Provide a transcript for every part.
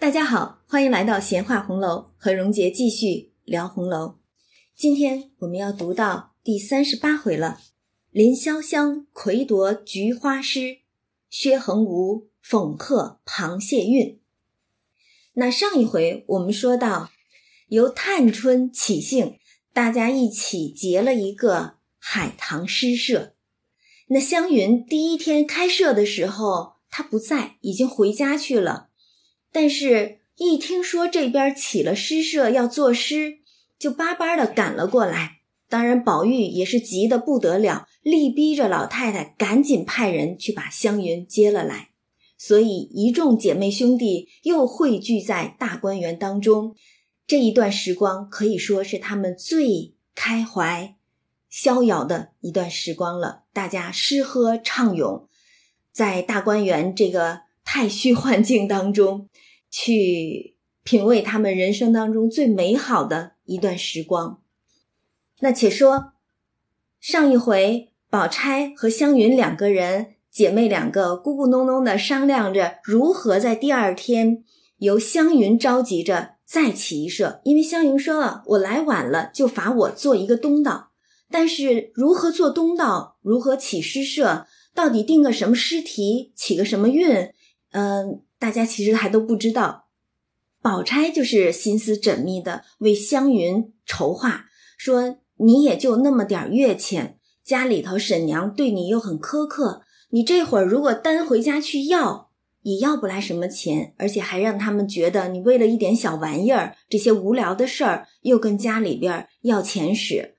大家好，欢迎来到闲话红楼，和荣杰继续聊红楼。今天我们要读到第三十八回了。林潇湘魁夺菊花诗，薛恒芜讽刻螃蟹韵。那上一回我们说到，由探春起兴，大家一起结了一个海棠诗社。那湘云第一天开设的时候，她不在，已经回家去了。但是，一听说这边起了诗社要作诗，就巴巴的赶了过来。当然，宝玉也是急得不得了，力逼着老太太赶紧派人去把湘云接了来。所以，一众姐妹兄弟又汇聚在大观园当中。这一段时光可以说是他们最开怀、逍遥的一段时光了。大家诗喝畅咏，在大观园这个太虚幻境当中。去品味他们人生当中最美好的一段时光。那且说，上一回宝钗和湘云两个人姐妹两个咕咕哝哝的商量着如何在第二天由湘云召集着再起一社，因为湘云说了，我来晚了就罚我做一个东道。但是如何做东道，如何起诗社，到底定个什么诗题，起个什么韵，嗯。大家其实还都不知道，宝钗就是心思缜密的为湘云筹划，说你也就那么点月钱，家里头婶娘对你又很苛刻，你这会儿如果单回家去要，也要不来什么钱，而且还让他们觉得你为了一点小玩意儿，这些无聊的事儿又跟家里边要钱使，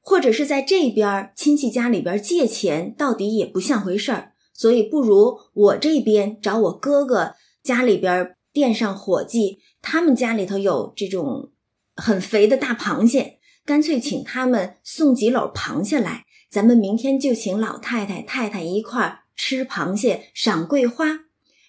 或者是在这边亲戚家里边借钱，到底也不像回事儿，所以不如我这边找我哥哥。家里边店上伙计，他们家里头有这种很肥的大螃蟹，干脆请他们送几篓螃蟹来，咱们明天就请老太太、太太一块儿吃螃蟹、赏桂花，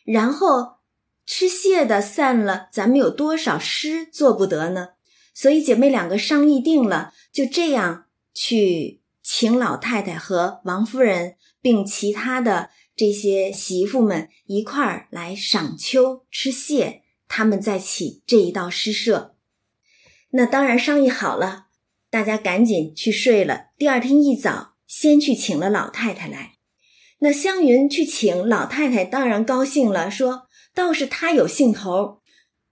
然后吃蟹的散了，咱们有多少诗做不得呢？所以姐妹两个商议定了，就这样去请老太太和王夫人，并其他的。这些媳妇们一块儿来赏秋吃蟹，他们再起这一道诗社。那当然商议好了，大家赶紧去睡了。第二天一早，先去请了老太太来。那湘云去请老太太，当然高兴了，说倒是她有兴头，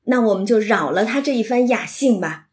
那我们就扰了她这一番雅兴吧。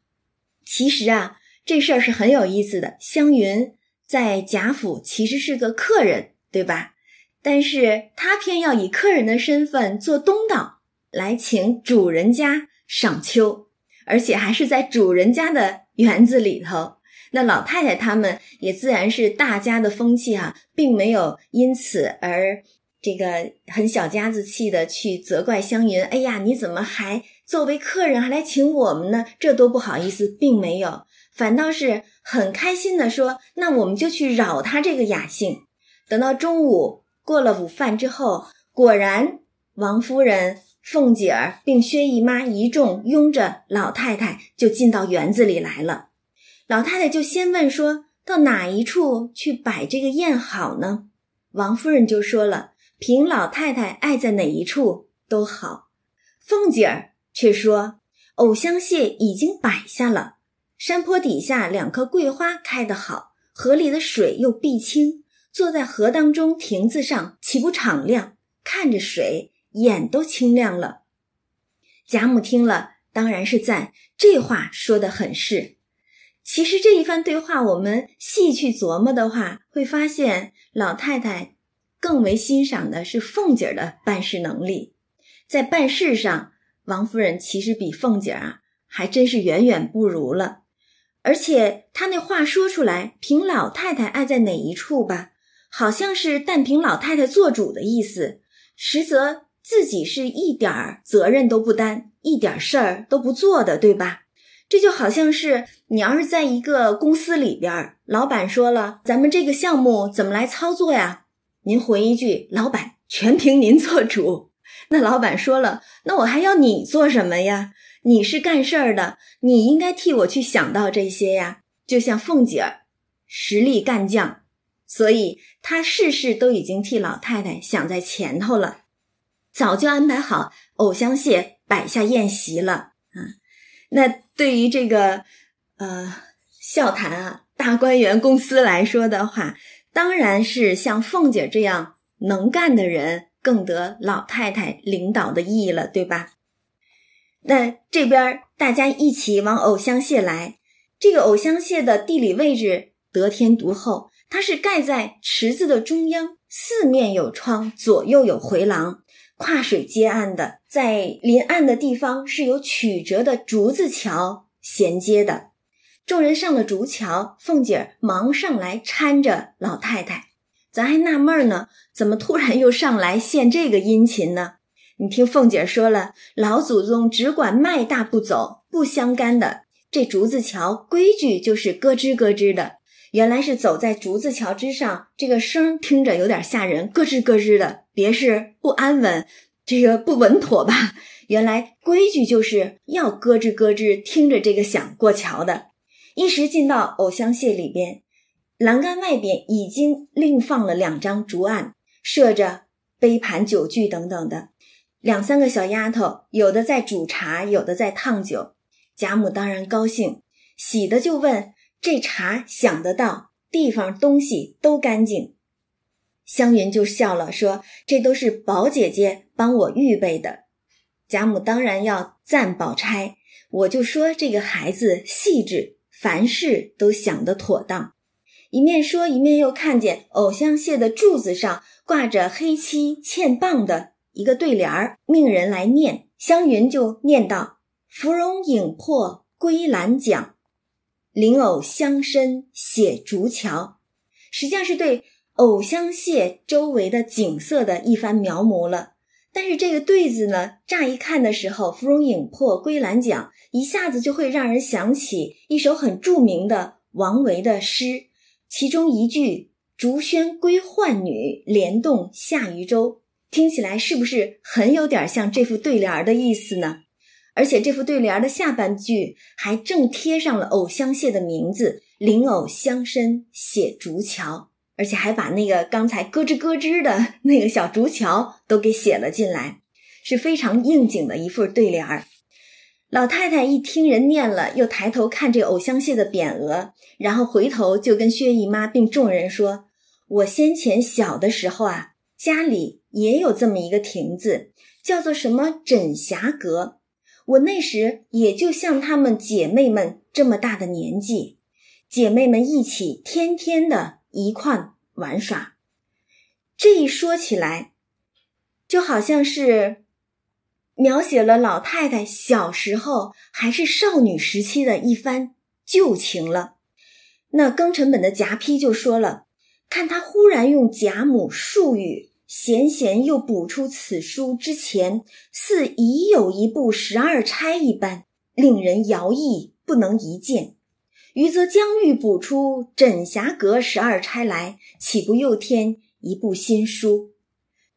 其实啊，这事儿是很有意思的。湘云在贾府其实是个客人，对吧？但是他偏要以客人的身份做东道来请主人家赏秋，而且还是在主人家的园子里头。那老太太他们也自然是大家的风气哈，并没有因此而这个很小家子气的去责怪湘云。哎呀，你怎么还作为客人还来请我们呢？这多不好意思，并没有，反倒是很开心的说：“那我们就去扰他这个雅兴。”等到中午。过了午饭之后，果然王夫人、凤姐儿并薛姨妈一众拥着老太太就进到园子里来了。老太太就先问说：“到哪一处去摆这个宴好呢？”王夫人就说了：“凭老太太爱在哪一处都好。”凤姐儿却说：“藕香榭已经摆下了，山坡底下两棵桂花开得好，河里的水又碧清。”坐在河当中亭子上，岂不敞亮？看着水，眼都清亮了。贾母听了，当然是赞，这话说的很是。其实这一番对话，我们细去琢磨的话，会发现老太太更为欣赏的是凤姐儿的办事能力。在办事上，王夫人其实比凤姐儿啊，还真是远远不如了。而且她那话说出来，凭老太太爱在哪一处吧。好像是但凭老太太做主的意思，实则自己是一点儿责任都不担，一点事儿都不做的，对吧？这就好像是你要是在一个公司里边，老板说了，咱们这个项目怎么来操作呀？您回一句，老板全凭您做主。那老板说了，那我还要你做什么呀？你是干事儿的，你应该替我去想到这些呀。就像凤姐儿，实力干将。所以他事事都已经替老太太想在前头了，早就安排好藕香榭摆下宴席了啊。那对于这个呃笑谈啊大观园公司来说的话，当然是像凤姐这样能干的人更得老太太领导的意了，对吧？那这边大家一起往藕香榭来，这个藕香榭的地理位置得天独厚，它是盖在池子的中央，四面有窗，左右有回廊，跨水接岸的，在临岸的地方是有曲折的竹子桥衔接的。众人上了竹桥，凤姐儿忙上来搀着老太太，咱还纳闷呢，怎么突然又上来献这个殷勤呢？你听凤姐说了，老祖宗只管迈大步走，不相干的。这竹子桥规矩就是咯吱咯吱的。原来是走在竹子桥之上，这个声听着有点吓人，咯吱咯吱的，别是不安稳，这个不稳妥吧？原来规矩就是要咯吱咯吱，听着这个响过桥的。一时进到藕香榭里边，栏杆外边已经另放了两张竹案，设着杯盘酒具等等的。两三个小丫头，有的在煮茶，有的在烫酒。贾母当然高兴，喜的就问：“这茶想得到，地方东西都干净。”湘云就笑了，说：“这都是宝姐姐帮我预备的。”贾母当然要赞宝钗，我就说这个孩子细致，凡事都想得妥当。一面说，一面又看见藕香榭的柱子上挂着黑漆嵌棒的。一个对联儿，命人来念，湘云就念道：“芙蓉影破归兰桨，灵藕香深写竹桥。”实际上是对藕香榭周围的景色的一番描摹了。但是这个对子呢，乍一看的时候，“芙蓉影破归兰桨”一下子就会让人想起一首很著名的王维的诗，其中一句“竹喧归浣女，莲动下渔舟”。听起来是不是很有点像这副对联的意思呢？而且这副对联的下半句还正贴上了藕香榭的名字“灵藕香深写竹桥”，而且还把那个刚才咯吱咯吱的 那个小竹桥都给写了进来，是非常应景的一副对联儿。老太太一听人念了，又抬头看这藕香榭的匾额，然后回头就跟薛姨妈并众人说：“我先前小的时候啊。”家里也有这么一个亭子，叫做什么枕霞阁。我那时也就像她们姐妹们这么大的年纪，姐妹们一起天天的一块玩耍。这一说起来，就好像是描写了老太太小时候还是少女时期的一番旧情了。那庚辰本的夹批就说了。看他忽然用贾母术语，闲闲又补出此书之前，似已有一部十二钗一般，令人摇曳，不能一见。余则将欲补出枕霞阁十二钗来，岂不又添一部新书？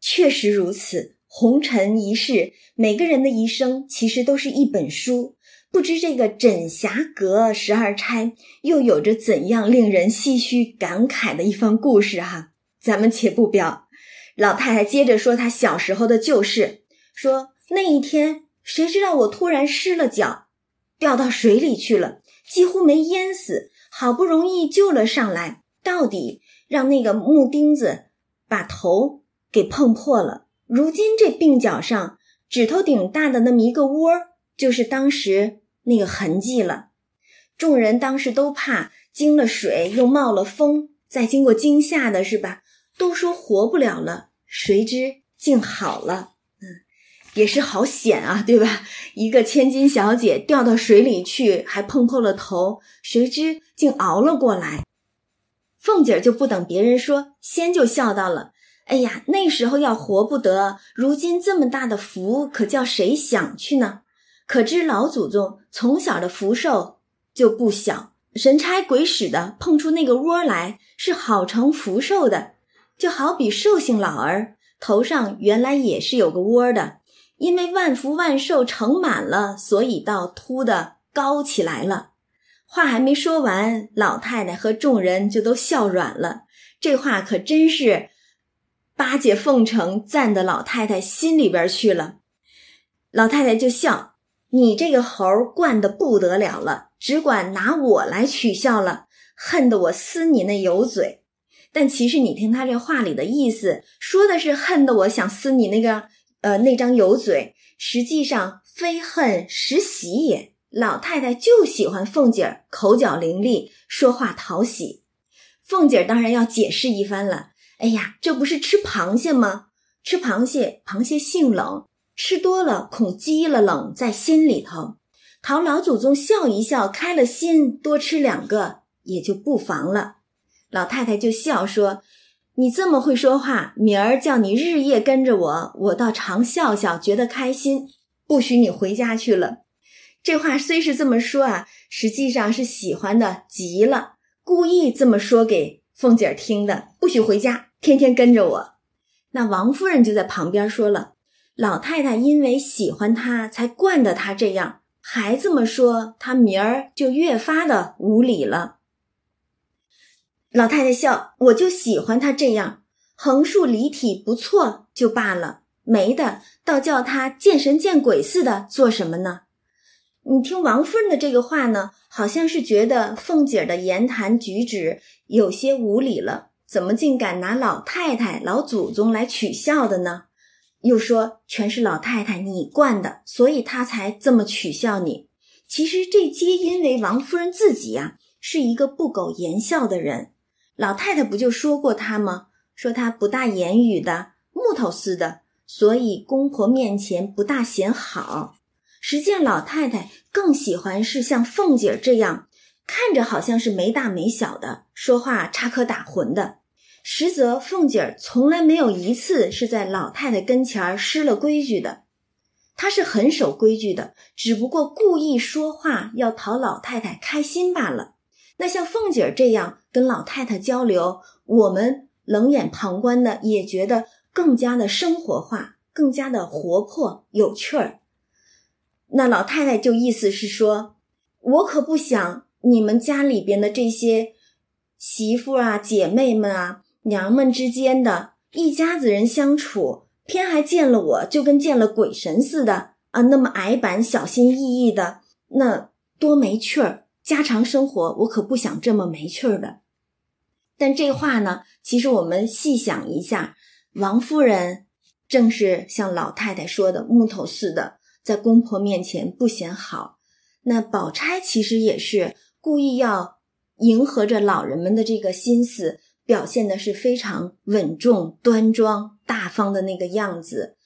确实如此。红尘一世，每个人的一生其实都是一本书。不知这个枕霞阁十二钗又有着怎样令人唏嘘感慨的一番故事哈？咱们且不表。老太太接着说她小时候的旧事，说那一天谁知道我突然失了脚，掉到水里去了，几乎没淹死，好不容易救了上来，到底让那个木钉子把头给碰破了。如今这鬓角上指头顶大的那么一个窝，就是当时。那个痕迹了，众人当时都怕惊了水，又冒了风，再经过惊吓的是吧？都说活不了了，谁知竟好了。嗯，也是好险啊，对吧？一个千金小姐掉到水里去，还碰破了头，谁知竟熬了过来。凤姐就不等别人说，先就笑到了。哎呀，那时候要活不得，如今这么大的福，可叫谁想去呢？可知老祖宗从小的福寿就不小，神差鬼使的碰出那个窝来，是好成福寿的。就好比寿星老儿头上原来也是有个窝的，因为万福万寿盛满了，所以倒凸的高起来了。话还没说完，老太太和众人就都笑软了。这话可真是巴结奉承，赞的老太太心里边去了。老太太就笑：“你这个猴惯的不得了了，只管拿我来取笑了，恨得我撕你那油嘴。”但其实你听他这话里的意思，说的是恨得我想撕你那个呃那张油嘴，实际上非恨实喜也。老太太就喜欢凤姐儿口角伶俐，说话讨喜。凤姐儿当然要解释一番了。哎呀，这不是吃螃蟹吗？吃螃蟹，螃蟹性冷，吃多了恐积了冷在心里头。讨老祖宗笑一笑，开了心，多吃两个也就不妨了。老太太就笑说：“你这么会说话，明儿叫你日夜跟着我，我倒常笑笑，觉得开心。不许你回家去了。”这话虽是这么说啊，实际上是喜欢的极了，故意这么说给凤姐儿听的。不许回家，天天跟着我。那王夫人就在旁边说了：“老太太因为喜欢他，才惯得他这样，还这么说，他明儿就越发的无礼了。”老太太笑：“我就喜欢他这样，横竖离体不错就罢了，没的倒叫他见神见鬼似的，做什么呢？”你听王夫人的这个话呢，好像是觉得凤姐的言谈举止有些无礼了，怎么竟敢拿老太太、老祖宗来取笑的呢？又说全是老太太你惯的，所以她才这么取笑你。其实这皆因为王夫人自己呀是一个不苟言笑的人，老太太不就说过她吗？说她不大言语的木头似的，所以公婆面前不大显好。实际上，老太太更喜欢是像凤姐这样，看着好像是没大没小的，说话插科打诨的。实则凤姐儿从来没有一次是在老太太跟前儿失了规矩的，她是很守规矩的，只不过故意说话要讨老太太开心罢了。那像凤姐儿这样跟老太太交流，我们冷眼旁观的也觉得更加的生活化，更加的活泼有趣儿。那老太太就意思是说，我可不想你们家里边的这些媳妇啊、姐妹们啊、娘们之间的一家子人相处，偏还见了我就跟见了鬼神似的啊，那么矮板、小心翼翼的，那多没趣儿。家常生活，我可不想这么没趣儿的。但这话呢，其实我们细想一下，王夫人正是像老太太说的木头似的。在公婆面前不显好，那宝钗其实也是故意要迎合着老人们的这个心思，表现的是非常稳重、端庄、大方的那个样子。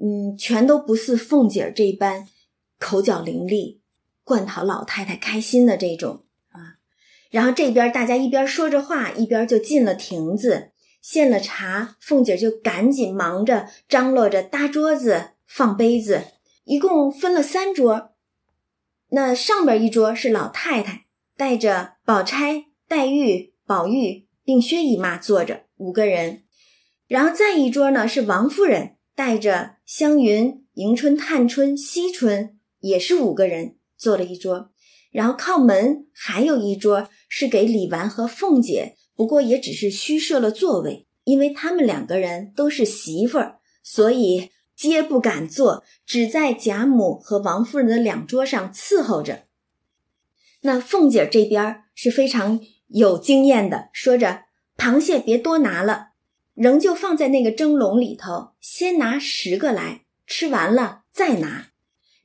嗯，全都不似凤姐这般口角伶俐、惯讨老太太开心的这种啊。然后这边大家一边说着话，一边就进了亭子，献了茶，凤姐儿就赶紧忙着张罗着搭桌子、放杯子。一共分了三桌，那上边一桌是老太太带着宝钗、黛玉、宝玉并薛姨妈坐着五个人，然后再一桌呢是王夫人带着湘云、迎春、探春、惜春也是五个人坐了一桌，然后靠门还有一桌是给李纨和凤姐，不过也只是虚设了座位，因为他们两个人都是媳妇儿，所以。皆不敢坐，只在贾母和王夫人的两桌上伺候着。那凤姐这边是非常有经验的，说着：“螃蟹别多拿了，仍旧放在那个蒸笼里头，先拿十个来，吃完了再拿。”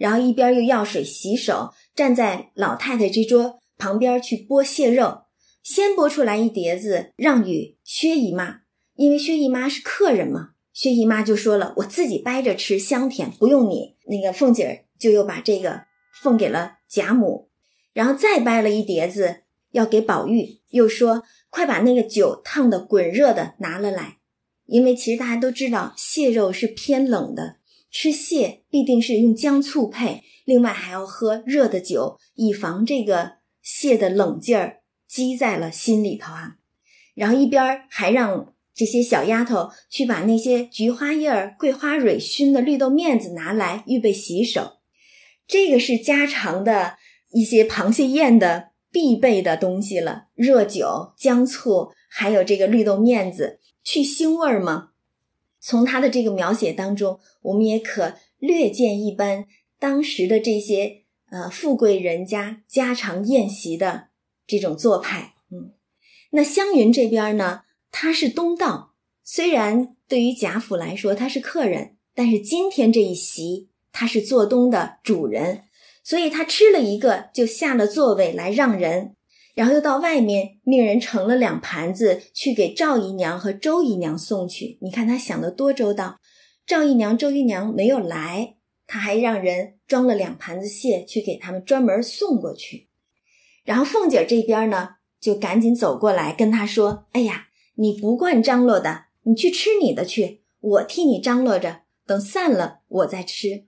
然后一边又要水洗手，站在老太太这桌旁边去剥蟹肉，先剥出来一碟子，让与薛姨妈，因为薛姨妈是客人嘛。薛姨妈就说了：“我自己掰着吃，香甜，不用你。”那个凤姐儿就又把这个奉给了贾母，然后再掰了一碟子要给宝玉，又说：“快把那个酒烫的滚热的拿了来，因为其实大家都知道蟹肉是偏冷的，吃蟹必定是用姜醋配，另外还要喝热的酒，以防这个蟹的冷劲儿积在了心里头啊。”然后一边还让。这些小丫头去把那些菊花叶儿、桂花蕊熏的绿豆面子拿来，预备洗手。这个是家常的一些螃蟹宴的必备的东西了。热酒、姜醋，还有这个绿豆面子，去腥味儿吗？从他的这个描写当中，我们也可略见一斑当时的这些呃富贵人家家常宴席的这种做派。嗯，那湘云这边呢，他是东道，虽然对于贾府来说他是客人，但是今天这一席他是做东的主人，所以他吃了一个就下了座位来让人。然后又到外面命人盛了两盘子去给赵姨娘和周姨娘送去。你看他想的多周到。赵姨娘、周姨娘没有来，他还让人装了两盘子蟹去给他们专门送过去。然后凤姐这边呢，就赶紧走过来跟他说：“哎呀，你不惯张罗的，你去吃你的去，我替你张罗着，等散了我再吃。”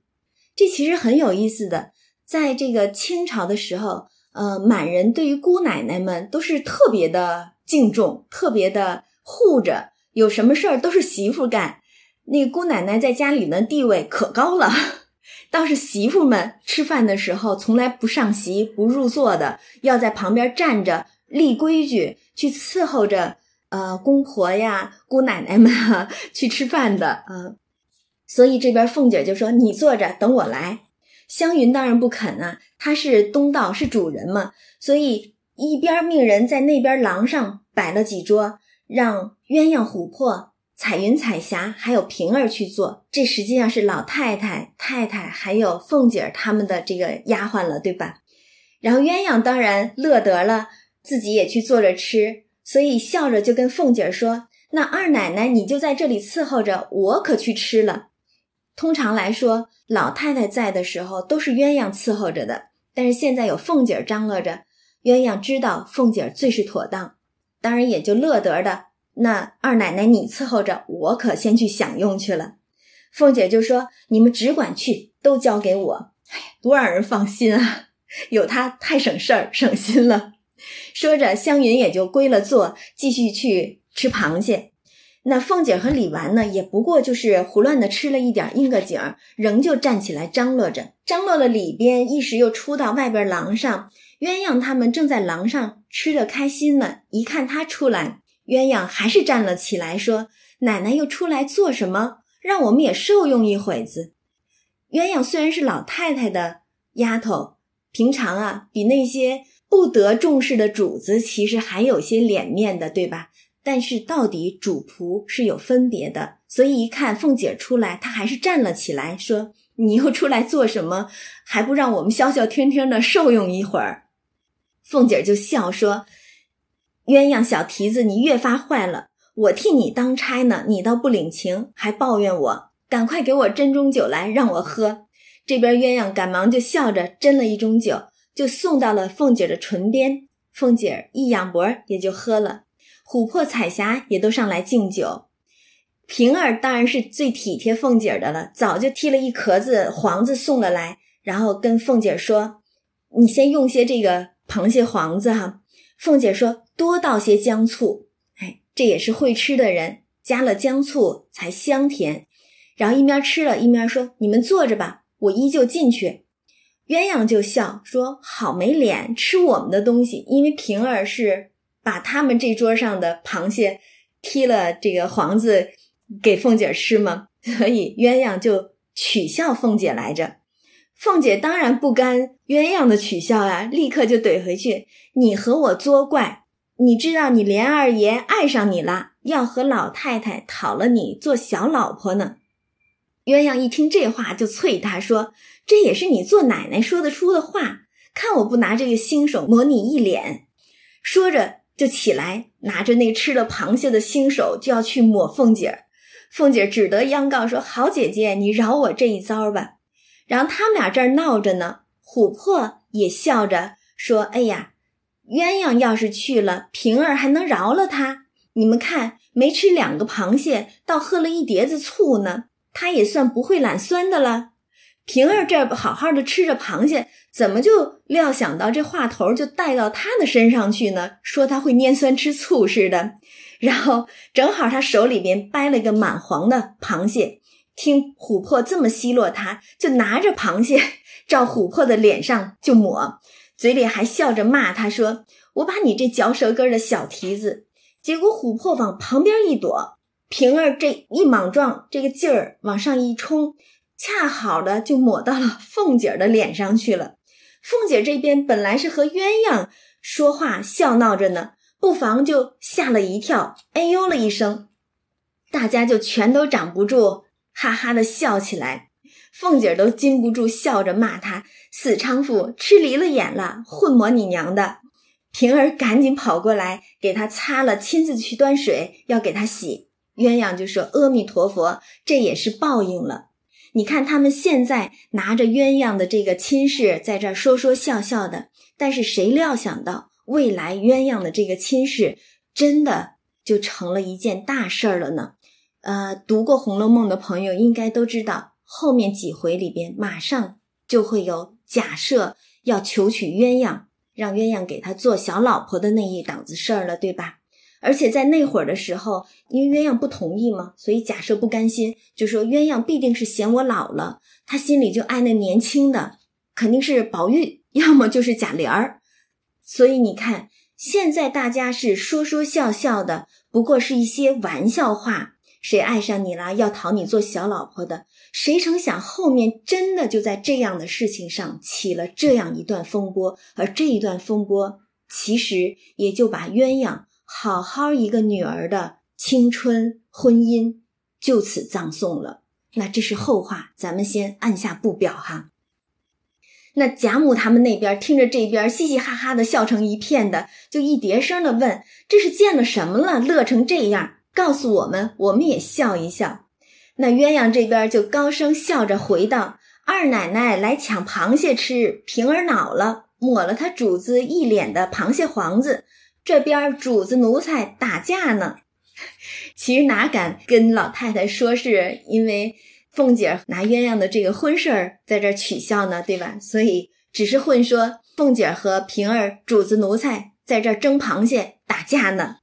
这其实很有意思的，在这个清朝的时候。呃，满人对于姑奶奶们都是特别的敬重，特别的护着，有什么事儿都是媳妇干。那姑奶奶在家里的地位可高了，倒是媳妇们吃饭的时候从来不上席、不入座的，要在旁边站着立规矩，去伺候着呃公婆呀、姑奶奶们 去吃饭的啊。所以这边凤姐就说：“你坐着，等我来。”湘云当然不肯啊，他是东道，是主人嘛，所以一边命人在那边廊上摆了几桌，让鸳鸯、琥珀、彩云、彩霞还有平儿去做。这实际上是老太太、太太还有凤姐儿他们的这个丫鬟了，对吧？然后鸳鸯当然乐得了，自己也去坐着吃，所以笑着就跟凤姐儿说：“那二奶奶你就在这里伺候着，我可去吃了。”通常来说，老太太在的时候都是鸳鸯伺候着的。但是现在有凤姐张罗着，鸳鸯知道凤姐最是妥当，当然也就乐得的。那二奶奶你伺候着，我可先去享用去了。凤姐就说：“你们只管去，都交给我。”哎呀，多让人放心啊！有她太省事儿、省心了。说着，湘云也就归了座，继续去吃螃蟹。那凤姐和李纨呢，也不过就是胡乱的吃了一点应个景儿，仍旧站起来张罗着，张罗了里边，一时又出到外边廊上。鸳鸯他们正在廊上吃的开心呢，一看他出来，鸳鸯还是站了起来，说：“奶奶又出来做什么？让我们也受用一会子。”鸳鸯虽然是老太太的丫头，平常啊，比那些不得重视的主子，其实还有些脸面的，对吧？但是到底主仆是有分别的，所以一看凤姐出来，她还是站了起来，说：“你又出来做什么？还不让我们消消停停的受用一会儿？”凤姐就笑说：“鸳鸯小蹄子，你越发坏了！我替你当差呢，你倒不领情，还抱怨我。赶快给我斟盅酒来，让我喝。”这边鸳鸯赶忙就笑着斟了一盅酒，就送到了凤姐的唇边。凤姐一仰脖，也就喝了。琥珀、彩霞也都上来敬酒，平儿当然是最体贴凤姐的了，早就提了一壳子黄子送了来，然后跟凤姐说：“你先用些这个螃蟹黄子哈。”凤姐说：“多倒些姜醋。”哎，这也是会吃的人，加了姜醋才香甜。然后一面吃了一面说：“你们坐着吧，我依旧进去。”鸳鸯就笑说：“好没脸，吃我们的东西。”因为平儿是。把他们这桌上的螃蟹踢了这个黄子给凤姐吃吗？所以鸳鸯就取笑凤姐来着。凤姐当然不甘鸳鸯的取笑啊，立刻就怼回去：“你和我作怪，你知道你连二爷爱上你了，要和老太太讨了你做小老婆呢。”鸳鸯一听这话就啐他说：“这也是你做奶奶说得出的话？看我不拿这个新手抹你一脸！”说着。就起来，拿着那吃了螃蟹的新手就要去抹凤姐儿，凤姐只得央告说：“好姐姐，你饶我这一遭吧。”然后他们俩这儿闹着呢，琥珀也笑着说：“哎呀，鸳鸯要是去了，平儿还能饶了他？你们看，没吃两个螃蟹，倒喝了一碟子醋呢，他也算不会懒酸的了。”平儿这好好的吃着螃蟹，怎么就料想到这话头就带到他的身上去呢？说他会拈酸吃醋似的，然后正好他手里边掰了个满黄的螃蟹，听琥珀这么奚落他，就拿着螃蟹照琥珀的脸上就抹，嘴里还笑着骂他说：“我把你这嚼舌根的小蹄子！”结果琥珀往旁边一躲，平儿这一莽撞，这个劲儿往上一冲。恰好的就抹到了凤姐儿的脸上去了。凤姐这边本来是和鸳鸯说话笑闹着呢，不妨就吓了一跳，哎呦了一声，大家就全都掌不住，哈哈的笑起来。凤姐都禁不住笑着骂他死娼妇，吃离了眼了，混魔你娘的！平儿赶紧跑过来给他擦了，亲自去端水要给他洗。鸳鸯就说：“阿弥陀佛，这也是报应了。”你看他们现在拿着鸳鸯的这个亲事在这说说笑笑的，但是谁料想到未来鸳鸯的这个亲事真的就成了一件大事儿了呢？呃，读过《红楼梦》的朋友应该都知道，后面几回里边马上就会有假设要求娶鸳鸯，让鸳鸯给他做小老婆的那一档子事儿了，对吧？而且在那会儿的时候，因为鸳鸯不同意嘛，所以假设不甘心，就说鸳鸯必定是嫌我老了，他心里就爱那年轻的，肯定是宝玉，要么就是贾琏儿。所以你看，现在大家是说说笑笑的，不过是一些玩笑话，谁爱上你了，要讨你做小老婆的，谁成想后面真的就在这样的事情上起了这样一段风波，而这一段风波其实也就把鸳鸯。好好一个女儿的青春婚姻就此葬送了，那这是后话，咱们先按下不表哈。那贾母他们那边听着这边嘻嘻哈哈的笑成一片的，就一叠声的问：“这是见了什么了？乐成这样？告诉我们，我们也笑一笑。”那鸳鸯这边就高声笑着回道：“二奶奶来抢螃蟹吃，平儿恼了，抹了他主子一脸的螃蟹黄子。”这边主子奴才打架呢，其实哪敢跟老太太说是因为凤姐拿鸳鸯的这个婚事儿在这取笑呢，对吧？所以只是混说凤姐和平儿主子奴才在这蒸螃蟹打架呢。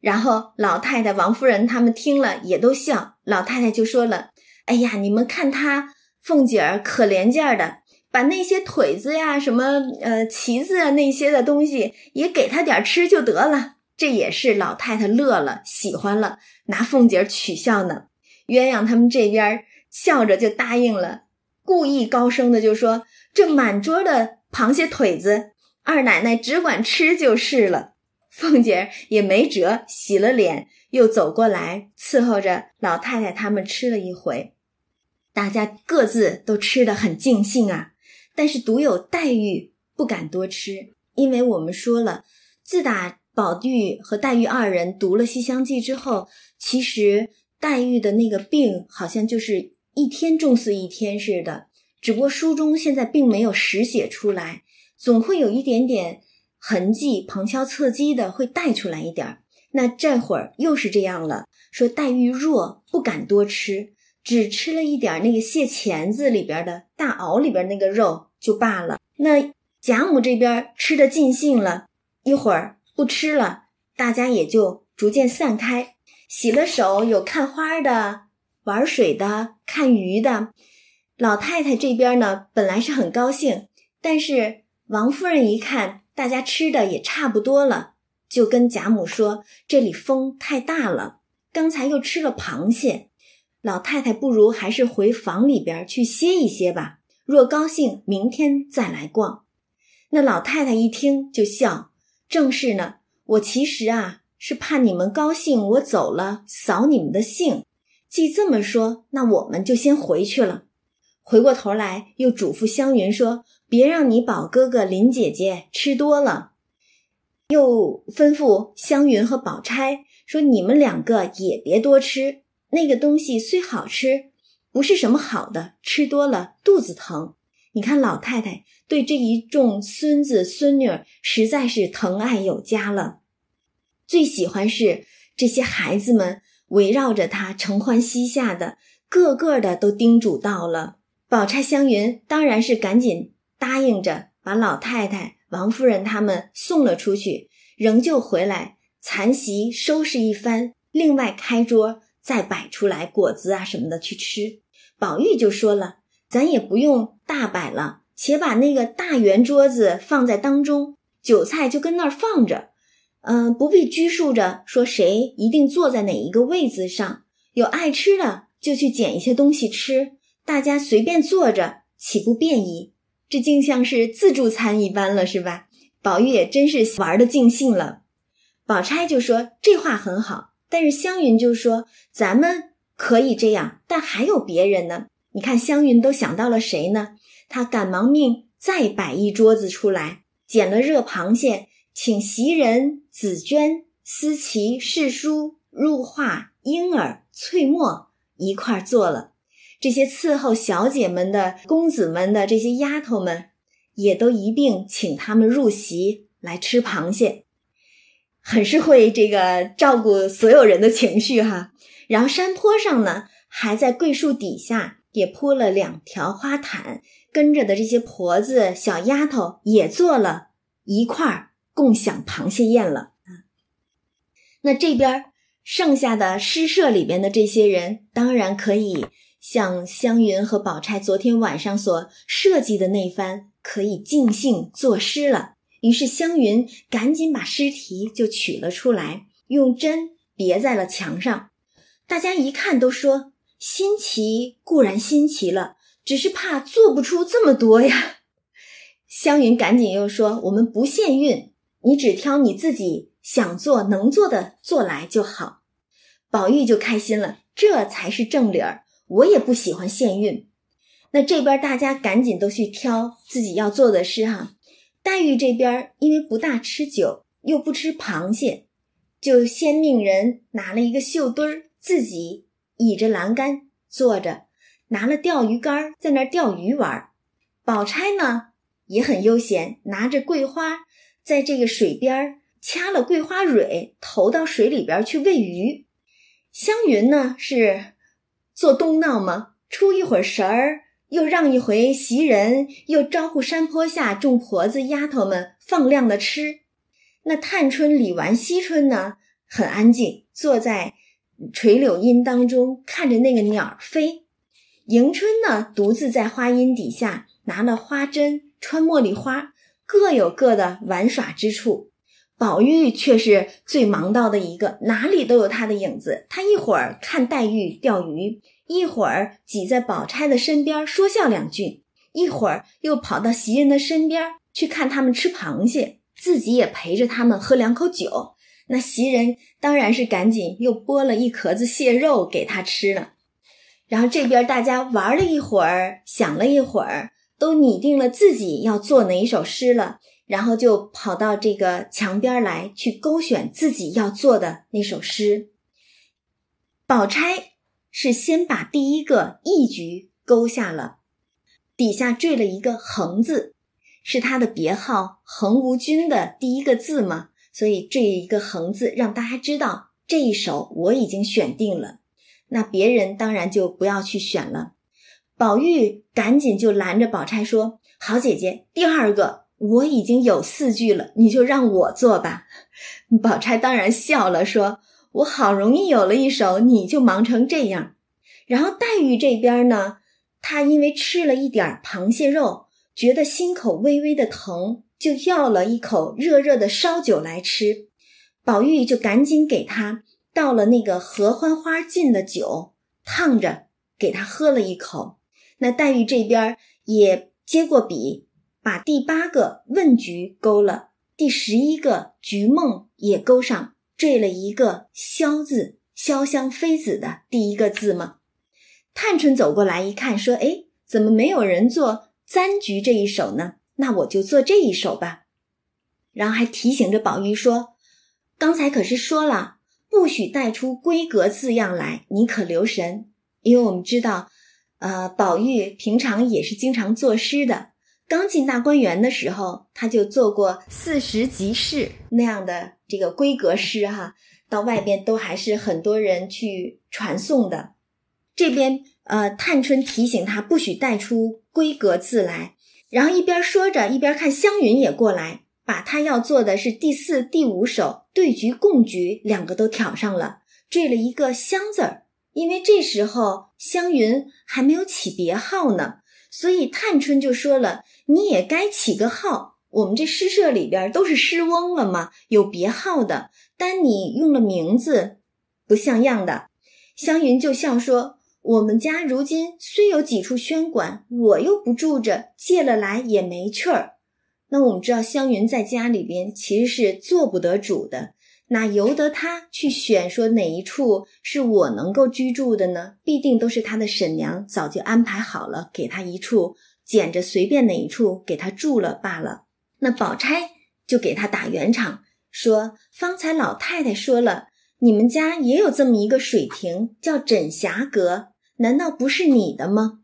然后老太太王夫人他们听了也都笑，老太太就说了：“哎呀，你们看她凤姐儿可怜劲儿的。”把那些腿子呀、什么呃旗子啊那些的东西也给他点吃就得了，这也是老太太乐了，喜欢了，拿凤姐取笑呢。鸳鸯他们这边笑着就答应了，故意高声的就说：“这满桌的螃蟹腿子，二奶奶只管吃就是了。”凤姐也没辙，洗了脸，又走过来伺候着老太太他们吃了一回，大家各自都吃得很尽兴啊。但是独有黛玉不敢多吃，因为我们说了，自打宝玉和黛玉二人读了《西厢记》之后，其实黛玉的那个病好像就是一天重似一天似的。只不过书中现在并没有实写出来，总会有一点点痕迹，旁敲侧击的会带出来一点儿。那这会儿又是这样了，说黛玉弱，不敢多吃。只吃了一点那个蟹钳子里边的大螯里边那个肉就罢了。那贾母这边吃的尽兴了，一会儿不吃了，大家也就逐渐散开。洗了手，有看花的、玩水的、看鱼的。老太太这边呢，本来是很高兴，但是王夫人一看大家吃的也差不多了，就跟贾母说：“这里风太大了，刚才又吃了螃蟹。”老太太不如还是回房里边去歇一歇吧。若高兴，明天再来逛。那老太太一听就笑：“正是呢，我其实啊是怕你们高兴，我走了扫你们的兴。既这么说，那我们就先回去了。”回过头来又嘱咐湘云说：“别让你宝哥哥、林姐姐吃多了。”又吩咐湘云和宝钗说：“你们两个也别多吃。”那个东西虽好吃，不是什么好的，吃多了肚子疼。你看老太太对这一众孙子孙女实在是疼爱有加了，最喜欢是这些孩子们围绕着她承欢膝下的，个个的都叮嘱到了。宝钗、湘云当然是赶紧答应着，把老太太、王夫人他们送了出去，仍旧回来残席收拾一番，另外开桌。再摆出来果子啊什么的去吃，宝玉就说了：“咱也不用大摆了，且把那个大圆桌子放在当中，酒菜就跟那儿放着，嗯，不必拘束着说谁一定坐在哪一个位子上。有爱吃的就去捡一些东西吃，大家随便坐着，岂不便宜？这竟像是自助餐一般了，是吧？宝玉也真是玩的尽兴了。宝钗就说这话很好，但是湘云就说咱们可以这样，但还有别人呢。你看湘云都想到了谁呢？她赶忙命再摆一桌子出来，捡了热螃蟹，请袭人、紫鹃、思琪、世书、入画、莺儿、翠墨一块儿坐了。这些伺候小姐们的公子们的这些丫头们，也都一并请他们入席来吃螃蟹，很是会这个照顾所有人的情绪哈。然后山坡上呢，还在桂树底下也铺了两条花毯，跟着的这些婆子小丫头也坐了一块儿共享螃蟹宴了。那这边剩下的诗社里边的这些人，当然可以。像湘云和宝钗昨天晚上所设计的那番，可以尽兴作诗了。于是湘云赶紧把诗题就取了出来，用针别在了墙上。大家一看都说新奇，固然新奇了，只是怕做不出这么多呀。湘云赶紧又说：“我们不限韵，你只挑你自己想做、能做的做来就好。”宝玉就开心了，这才是正理儿。我也不喜欢限韵，那这边大家赶紧都去挑自己要做的诗哈。黛玉这边因为不大吃酒，又不吃螃蟹，就先命人拿了一个绣墩儿，自己倚着栏杆坐着，拿了钓鱼竿在那儿钓鱼玩。宝钗呢也很悠闲，拿着桂花在这个水边掐了桂花蕊，投到水里边去喂鱼。湘云呢是。做东闹嘛？出一会儿神儿，又让一回袭人，又招呼山坡下众婆子丫头们放量的吃。那探春、李纨、惜春呢，很安静，坐在垂柳荫当中，看着那个鸟儿飞。迎春呢，独自在花荫底下拿了花针穿茉莉花，各有各的玩耍之处。宝玉却是最忙到的一个，哪里都有他的影子。他一会儿看黛玉钓鱼，一会儿挤在宝钗的身边说笑两句，一会儿又跑到袭人的身边去看他们吃螃蟹，自己也陪着他们喝两口酒。那袭人当然是赶紧又剥了一壳子蟹肉给他吃了。然后这边大家玩了一会儿，想了一会儿，都拟定了自己要做哪一首诗了。然后就跑到这个墙边来，去勾选自己要做的那首诗。宝钗是先把第一个一局勾下了，底下缀了一个横字，是他的别号横无君的第一个字嘛，所以这一个横字让大家知道这一首我已经选定了。那别人当然就不要去选了。宝玉赶紧就拦着宝钗说：“好姐姐，第二个。”我已经有四句了，你就让我做吧。宝钗当然笑了，说：“我好容易有了一首，你就忙成这样。”然后黛玉这边呢，她因为吃了一点螃蟹肉，觉得心口微微的疼，就要了一口热热的烧酒来吃。宝玉就赶紧给她倒了那个合欢花浸的酒，烫着给她喝了一口。那黛玉这边也接过笔。把第八个问局勾了，第十一个菊梦也勾上，缀了一个潇字，潇湘妃子的第一个字吗？探春走过来一看，说：“哎，怎么没有人做簪菊这一首呢？那我就做这一首吧。”然后还提醒着宝玉说：“刚才可是说了，不许带出闺阁字样来，你可留神，因为我们知道，呃，宝玉平常也是经常作诗的。”刚进大观园的时候，他就做过四时集市那样的这个闺阁诗哈，到外边都还是很多人去传颂的。这边呃，探春提醒他不许带出闺阁字来，然后一边说着，一边看湘云也过来，把他要做的是第四、第五首对局、共局两个都挑上了，缀了一个湘字儿，因为这时候湘云还没有起别号呢。所以探春就说了：“你也该起个号。我们这诗社里边都是诗翁了嘛，有别号的。但你用了名字，不像样的。”湘云就笑说：“我们家如今虽有几处轩馆，我又不住着，借了来也没趣儿。那我们知道，湘云在家里边其实是做不得主的，哪由得她去选说哪一处是我能够居住的呢？必定都是她的婶娘早就安排好了，给她一处，捡着随便哪一处给她住了罢了。那宝钗就给他打圆场，说：“方才老太太说了，你们家也有这么一个水亭，叫枕霞阁，难道不是你的吗？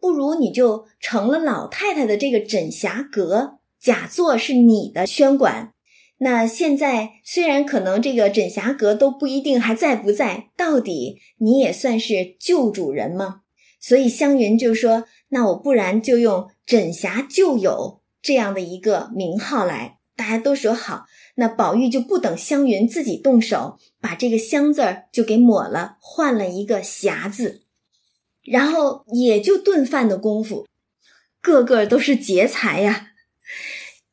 不如你就成了老太太的这个枕霞阁。”假作是你的轩馆，那现在虽然可能这个枕霞阁都不一定还在不在，到底你也算是旧主人吗？所以湘云就说：“那我不然就用枕霞旧友这样的一个名号来。”大家都说好，那宝玉就不等湘云自己动手，把这个香字儿就给抹了，换了一个霞字，然后也就顿饭的功夫，个个都是劫财呀。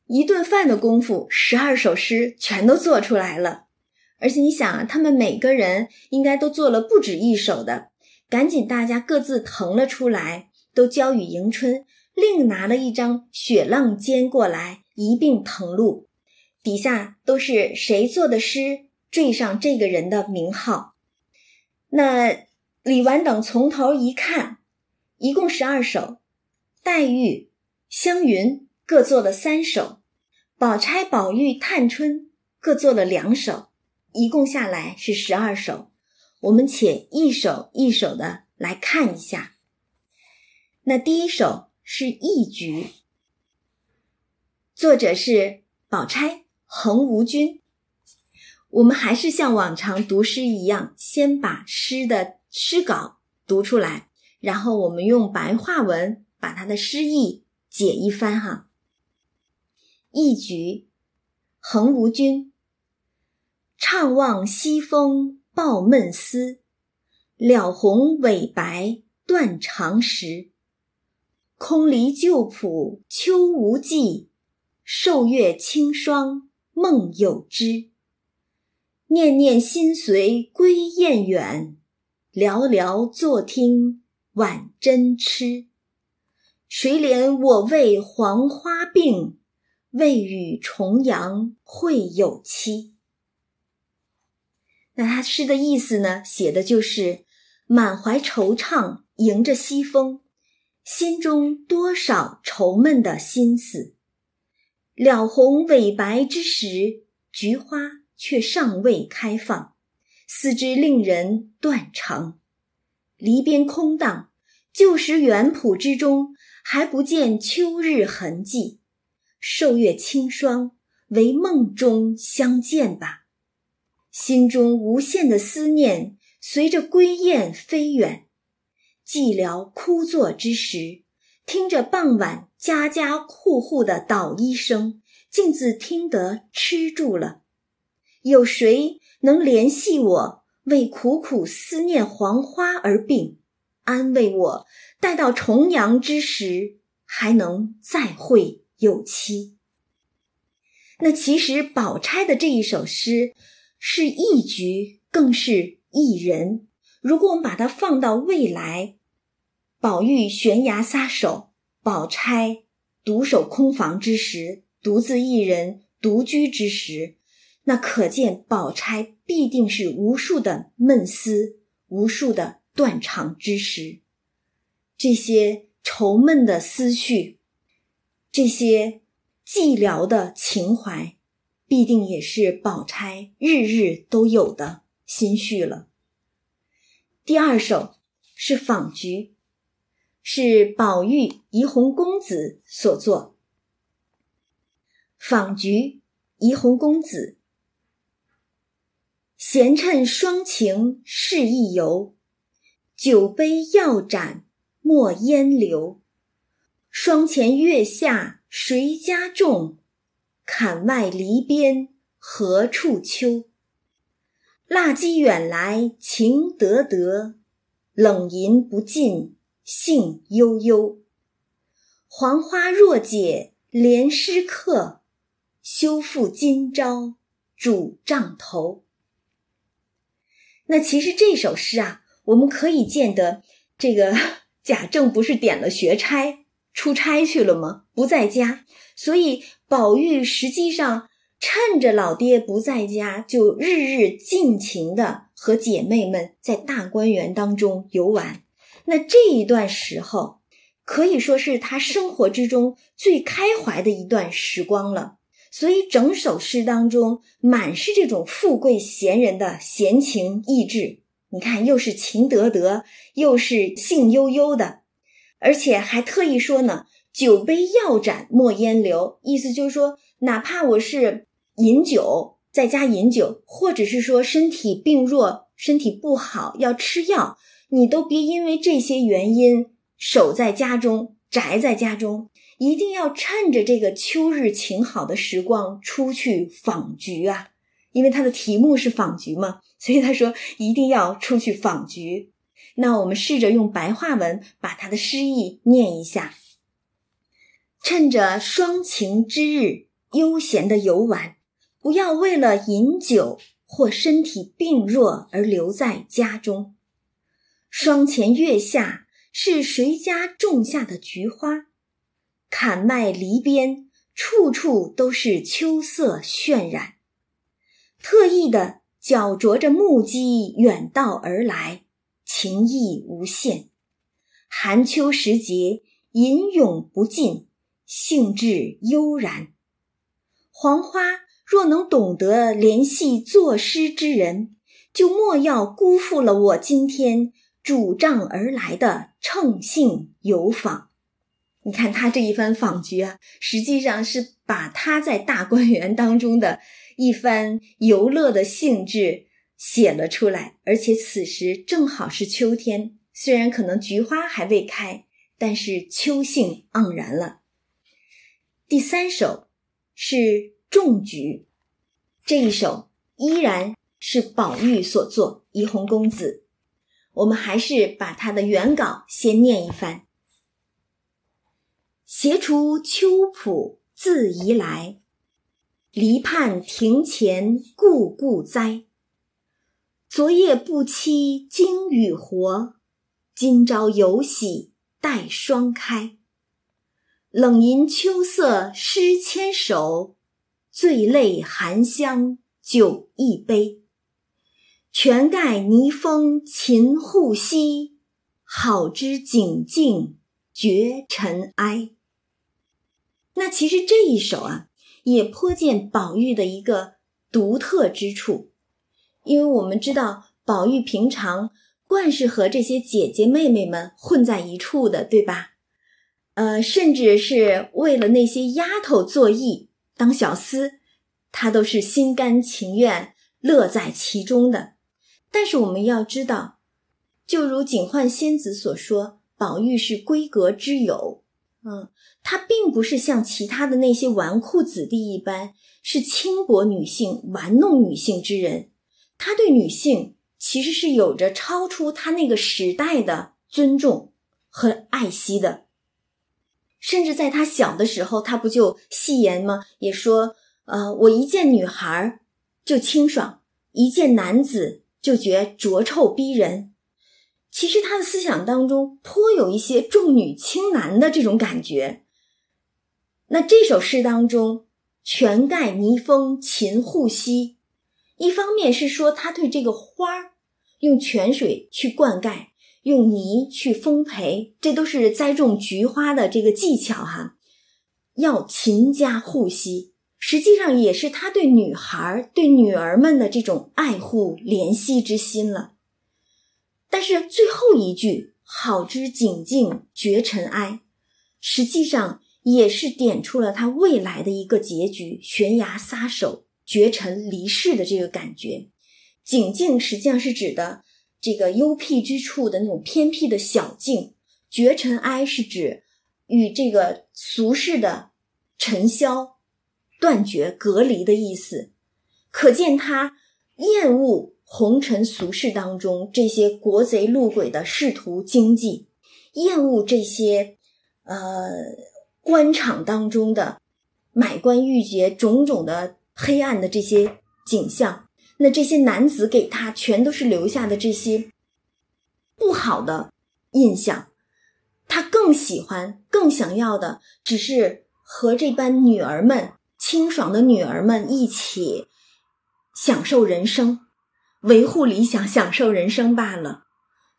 一顿饭的功夫，十二首诗全都做出来了。而且你想啊，他们每个人应该都做了不止一首的，赶紧大家各自腾了出来，都交与迎春，另拿了一张雪浪笺过来一并誊录，底下都是谁做的诗，缀上这个人的名号。那李纨等从头一看，一共十二首，黛玉、湘云。各做了三首，宝钗、宝玉、探春各做了两首，一共下来是十二首。我们且一首一首的来看一下。那第一首是一局，作者是宝钗、横无君。我们还是像往常读诗一样，先把诗的诗稿读出来，然后我们用白话文把它的诗意解一番哈。一局，横无君。怅望西风抱闷思，了红尾白断肠时。空离旧浦秋无际，瘦月清霜梦有之。念念心随归雁远，寥寥坐听晚针痴。谁怜我为黄花病？未与重阳会有期。那他诗的意思呢？写的就是满怀惆怅，迎着西风，心中多少愁闷的心思。了红尾白之时，菊花却尚未开放，思之令人断肠。篱边空荡，旧时园圃之中，还不见秋日痕迹。受月清霜，唯梦中相见吧。心中无限的思念，随着归雁飞远。寂寥枯坐之时，听着傍晚家家户户的捣衣声，竟自听得吃住了。有谁能联系我，为苦苦思念黄花而病，安慰我，待到重阳之时，还能再会？有期。那其实宝钗的这一首诗是一局，更是一人。如果我们把它放到未来，宝玉悬崖撒手，宝钗独守空房之时，独自一人独居之时，那可见宝钗必定是无数的闷思，无数的断肠之时，这些愁闷的思绪。这些寂寥的情怀，必定也是宝钗日日都有的心绪了。第二首是访菊，是宝玉怡红公子所作。访菊，怡红公子，闲趁双情试一游，酒杯要盏莫烟流。霜前月下谁家种？槛外篱边何处秋？蜡屐远来情得得，冷吟不尽兴悠悠。黄花若解怜诗客，休复今朝拄杖头。那其实这首诗啊，我们可以见得这个 贾政不是点了学差出差去了吗？不在家，所以宝玉实际上趁着老爹不在家，就日日尽情的和姐妹们在大观园当中游玩。那这一段时候，可以说是他生活之中最开怀的一段时光了。所以整首诗当中满是这种富贵闲人的闲情逸致。你看，又是情得得，又是兴悠悠的，而且还特意说呢：“酒杯要盏莫烟流。”意思就是说，哪怕我是饮酒，在家饮酒，或者是说身体病弱、身体不好要吃药，你都别因为这些原因守在家中，宅在家中。一定要趁着这个秋日晴好的时光出去访菊啊！因为它的题目是访菊嘛，所以他说一定要出去访菊。那我们试着用白话文把他的诗意念一下：趁着霜晴之日，悠闲的游玩，不要为了饮酒或身体病弱而留在家中。霜前月下，是谁家种下的菊花？砍麦篱边，处处都是秋色渲染。特意的脚着着木屐远道而来，情意无限。寒秋时节，吟咏不尽，兴致悠然。黄花若能懂得联系作诗之人，就莫要辜负了我今天拄杖而来的乘兴游访。你看他这一番访菊啊，实际上是把他在大观园当中的一番游乐的兴致写了出来，而且此时正好是秋天，虽然可能菊花还未开，但是秋兴盎然了。第三首是《种菊》，这一首依然是宝玉所作，怡红公子。我们还是把他的原稿先念一番。斜除秋浦自移来，篱畔庭前故故栽。昨夜不期今雨活，今朝有喜待霜开。冷吟秋色诗千首，醉泪含香酒一杯。泉盖泥封秦护溪，好之景静绝尘埃。那其实这一首啊，也颇见宝玉的一个独特之处，因为我们知道宝玉平常惯是和这些姐姐妹妹们混在一处的，对吧？呃，甚至是为了那些丫头作艺当小厮，他都是心甘情愿、乐在其中的。但是我们要知道，就如警幻仙子所说，宝玉是闺阁之友。嗯，他并不是像其他的那些纨绔子弟一般，是轻薄女性、玩弄女性之人。他对女性其实是有着超出他那个时代的尊重和爱惜的。甚至在他小的时候，他不就戏言吗？也说，呃，我一见女孩就清爽，一见男子就觉浊臭逼人。其实他的思想当中颇有一些重女轻男的这种感觉。那这首诗当中，“泉盖泥封秦护溪”，一方面是说他对这个花儿用泉水去灌溉，用泥去丰培，这都是栽种菊花的这个技巧哈，要勤加护溪。实际上也是他对女孩、对女儿们的这种爱护怜惜之心了。但是最后一句“好知景静绝尘埃”，实际上也是点出了他未来的一个结局：悬崖撒手、绝尘离世的这个感觉。景静实际上是指的这个幽僻之处的那种偏僻的小径，绝尘埃是指与这个俗世的尘嚣断绝、隔离的意思。可见他厌恶。红尘俗世当中，这些国贼路鬼的仕途经济，厌恶这些，呃，官场当中的买官鬻爵种种的黑暗的这些景象，那这些男子给他全都是留下的这些不好的印象，他更喜欢、更想要的，只是和这班女儿们、清爽的女儿们一起享受人生，维护理想、享受人生罢了。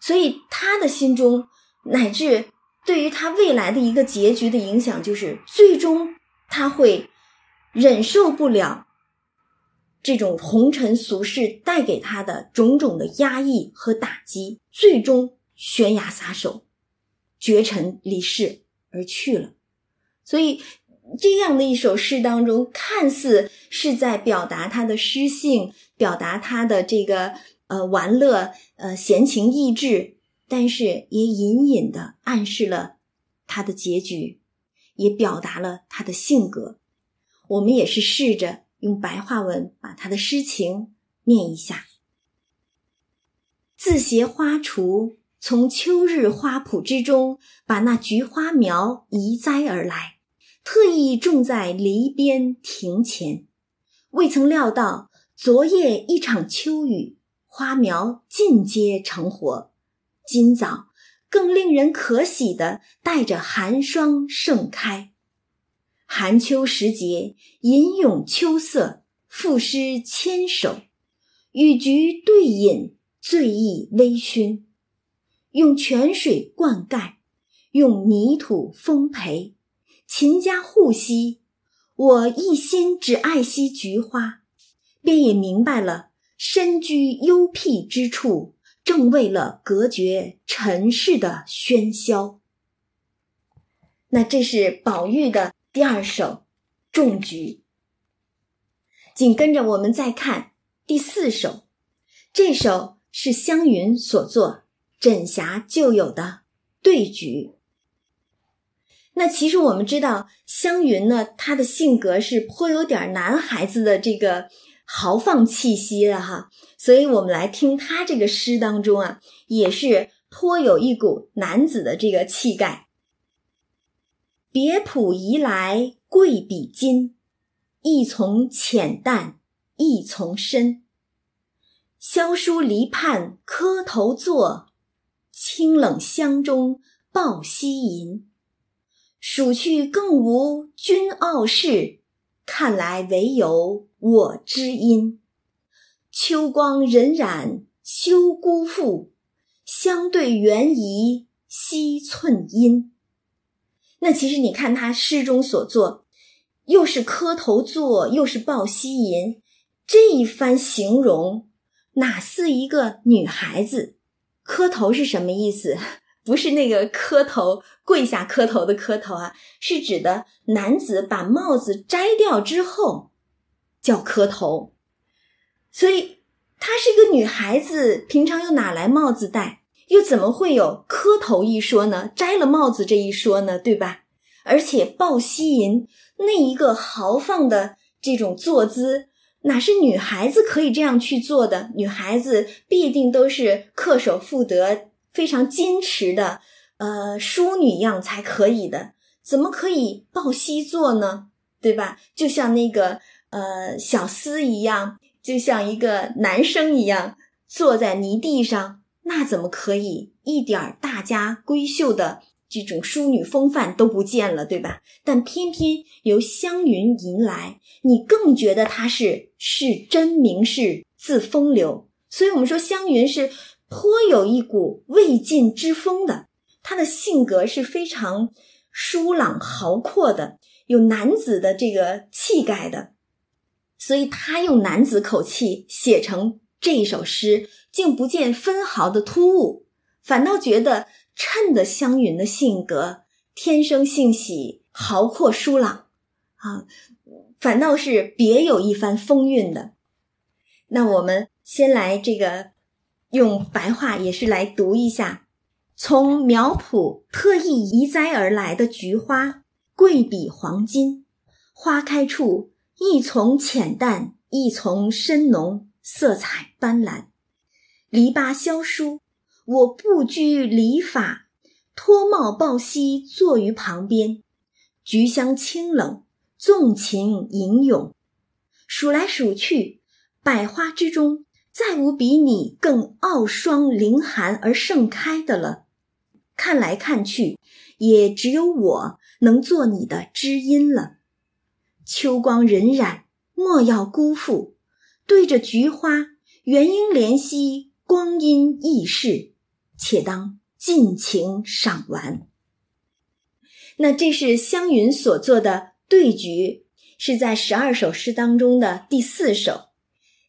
所以他的心中，乃至对于他未来的一个结局的影响，就是最终他会忍受不了。这种红尘俗世带给他的种种的压抑和打击，最终悬崖撒手，绝尘离世而去了。所以，这样的一首诗当中，看似是在表达他的诗性，表达他的这个呃玩乐，呃闲情逸致，但是也隐隐的暗示了他的结局，也表达了他的性格。我们也是试着。用白话文把他的诗情念一下：自携花锄，从秋日花圃之中把那菊花苗移栽而来，特意种在篱边庭前。未曾料到昨夜一场秋雨，花苗尽皆成活。今早更令人可喜的带着寒霜盛开。寒秋时节，吟咏秋色，赋诗千首，与菊对饮，醉意微醺。用泉水灌溉，用泥土丰培，秦家护烯。我一心只爱惜菊花，便也明白了，身居幽僻之处，正为了隔绝尘世的喧嚣。那这是宝玉的。第二首《种菊》，紧跟着我们再看第四首，这首是湘云所作，枕霞旧友的《对菊》。那其实我们知道，湘云呢，她的性格是颇有点男孩子的这个豪放气息的哈，所以我们来听他这个诗当中啊，也是颇有一股男子的这个气概。别浦移来贵比金，一从浅淡，一从深。萧疏篱畔磕头坐，清冷香中抱膝吟。数去更无君傲世，看来唯有我知音。秋光荏苒，休辜负，相对缘宜，惜寸阴。那其实你看他诗中所作，又是磕头坐，又是抱膝吟，这一番形容，哪似一个女孩子？磕头是什么意思？不是那个磕头跪下磕头的磕头啊，是指的男子把帽子摘掉之后叫磕头。所以她是一个女孩子，平常又哪来帽子戴？又怎么会有磕头一说呢？摘了帽子这一说呢？对吧？而且抱膝吟那一个豪放的这种坐姿，哪是女孩子可以这样去做的？女孩子必定都是恪守妇德、非常矜持的，呃，淑女样才可以的。怎么可以抱膝坐呢？对吧？就像那个呃小厮一样，就像一个男生一样，坐在泥地上。那怎么可以一点大家闺秀的这种淑女风范都不见了，对吧？但偏偏由湘云吟来，你更觉得她是是真名士，自风流。所以我们说湘云是颇有一股魏晋之风的，他的性格是非常疏朗豪阔的，有男子的这个气概的，所以他用男子口气写成这一首诗。竟不见分毫的突兀，反倒觉得衬得湘云的性格天生性喜、豪阔疏朗啊，反倒是别有一番风韵的。那我们先来这个用白话也是来读一下：从苗圃特意移栽而来的菊花，贵比黄金。花开处，一丛浅淡，一丛深浓，色彩斑斓。篱笆萧疏，我不拘礼法，脱帽抱膝坐于旁边。菊香清冷，纵情吟咏。数来数去，百花之中，再无比你更傲霜凌寒而盛开的了。看来看去，也只有我能做你的知音了。秋光荏苒，莫要辜负。对着菊花，元英怜惜，光阴易逝，且当尽情赏玩。那这是湘云所作的对局，是在十二首诗当中的第四首。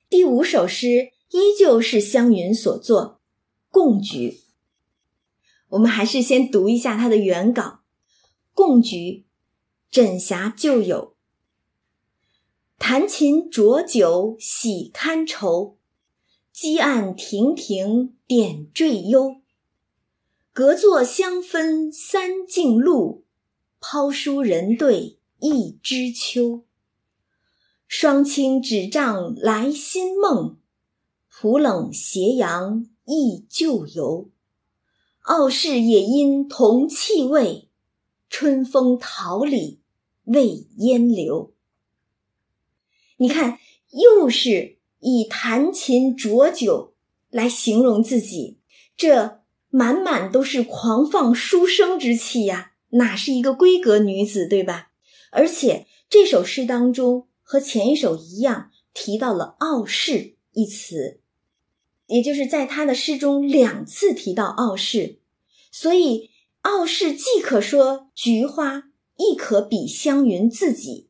第五首诗依旧是湘云所作《贡菊》。我们还是先读一下它的原稿，《贡菊》，枕霞旧友。弹琴酌酒喜堪愁，积案亭亭点缀幽。隔座香分三径路。抛书人对一枝秋，双清纸帐来新梦，浦冷斜阳忆旧游。傲世也因同气味，春风桃李未烟流。你看，又是以弹琴酌酒来形容自己，这满满都是狂放书生之气呀。哪是一个闺阁女子，对吧？而且这首诗当中和前一首一样，提到了“傲世”一词，也就是在他的诗中两次提到“傲世”，所以“傲世”既可说菊花，亦可比湘云自己。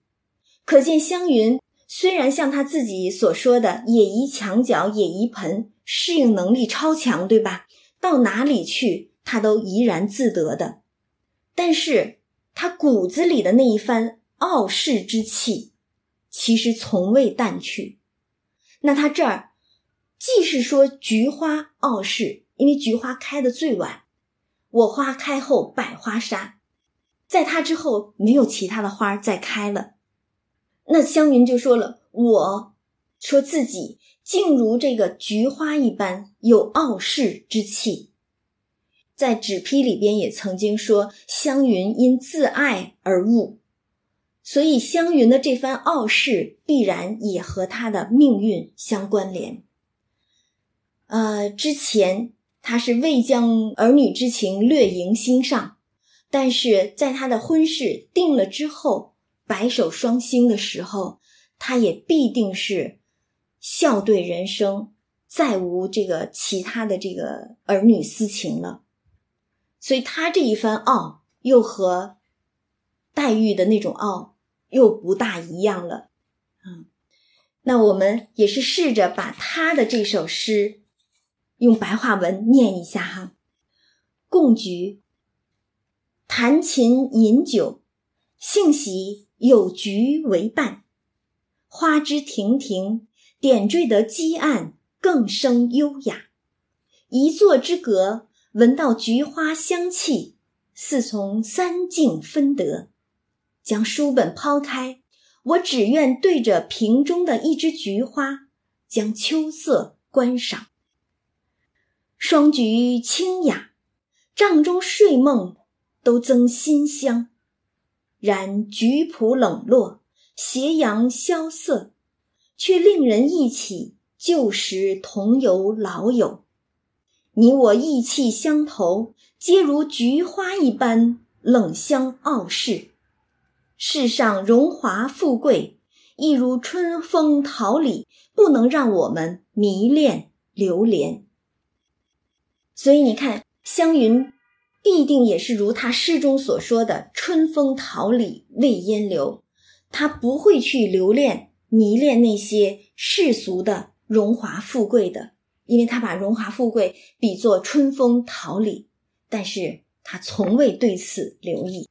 可见湘云虽然像他自己所说的“野移墙角，野移盆”，适应能力超强，对吧？到哪里去，他都怡然自得的。但是他骨子里的那一番傲世之气，其实从未淡去。那他这儿既是说菊花傲世，因为菊花开的最晚，我花开后百花杀，在他之后没有其他的花再开了。那湘云就说了，我说自己竟如这个菊花一般有傲世之气。在纸批里边也曾经说，湘云因自爱而悟，所以湘云的这番傲世必然也和他的命运相关联。呃，之前他是未将儿女之情略萦心上，但是在他的婚事定了之后，白首双星的时候，他也必定是笑对人生，再无这个其他的这个儿女私情了。所以他这一番傲，又和黛玉的那种傲又不大一样了。嗯，那我们也是试着把他的这首诗用白话文念一下哈。共菊，弹琴饮酒，幸喜有菊为伴，花枝亭亭，点缀得积案，更生优雅。一坐之隔。闻到菊花香气，似从三径分得。将书本抛开，我只愿对着瓶中的一枝菊花，将秋色观赏。双菊清雅，帐中睡梦都增馨香。然菊圃冷落，斜阳萧瑟，却令人忆起旧时同游老友。你我意气相投，皆如菊花一般冷香傲世。世上荣华富贵，亦如春风桃李，不能让我们迷恋流连。所以你看，湘云必定也是如他诗中所说的“春风桃李未烟流”，他不会去留恋、迷恋那些世俗的荣华富贵的。因为他把荣华富贵比作春风桃李，但是他从未对此留意。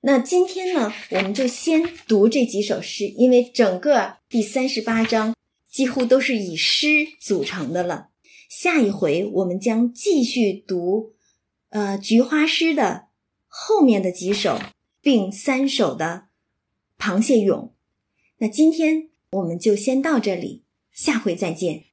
那今天呢，我们就先读这几首诗，因为整个第三十八章几乎都是以诗组成的了。下一回我们将继续读，呃，菊花诗的后面的几首，并三首的螃蟹咏。那今天我们就先到这里，下回再见。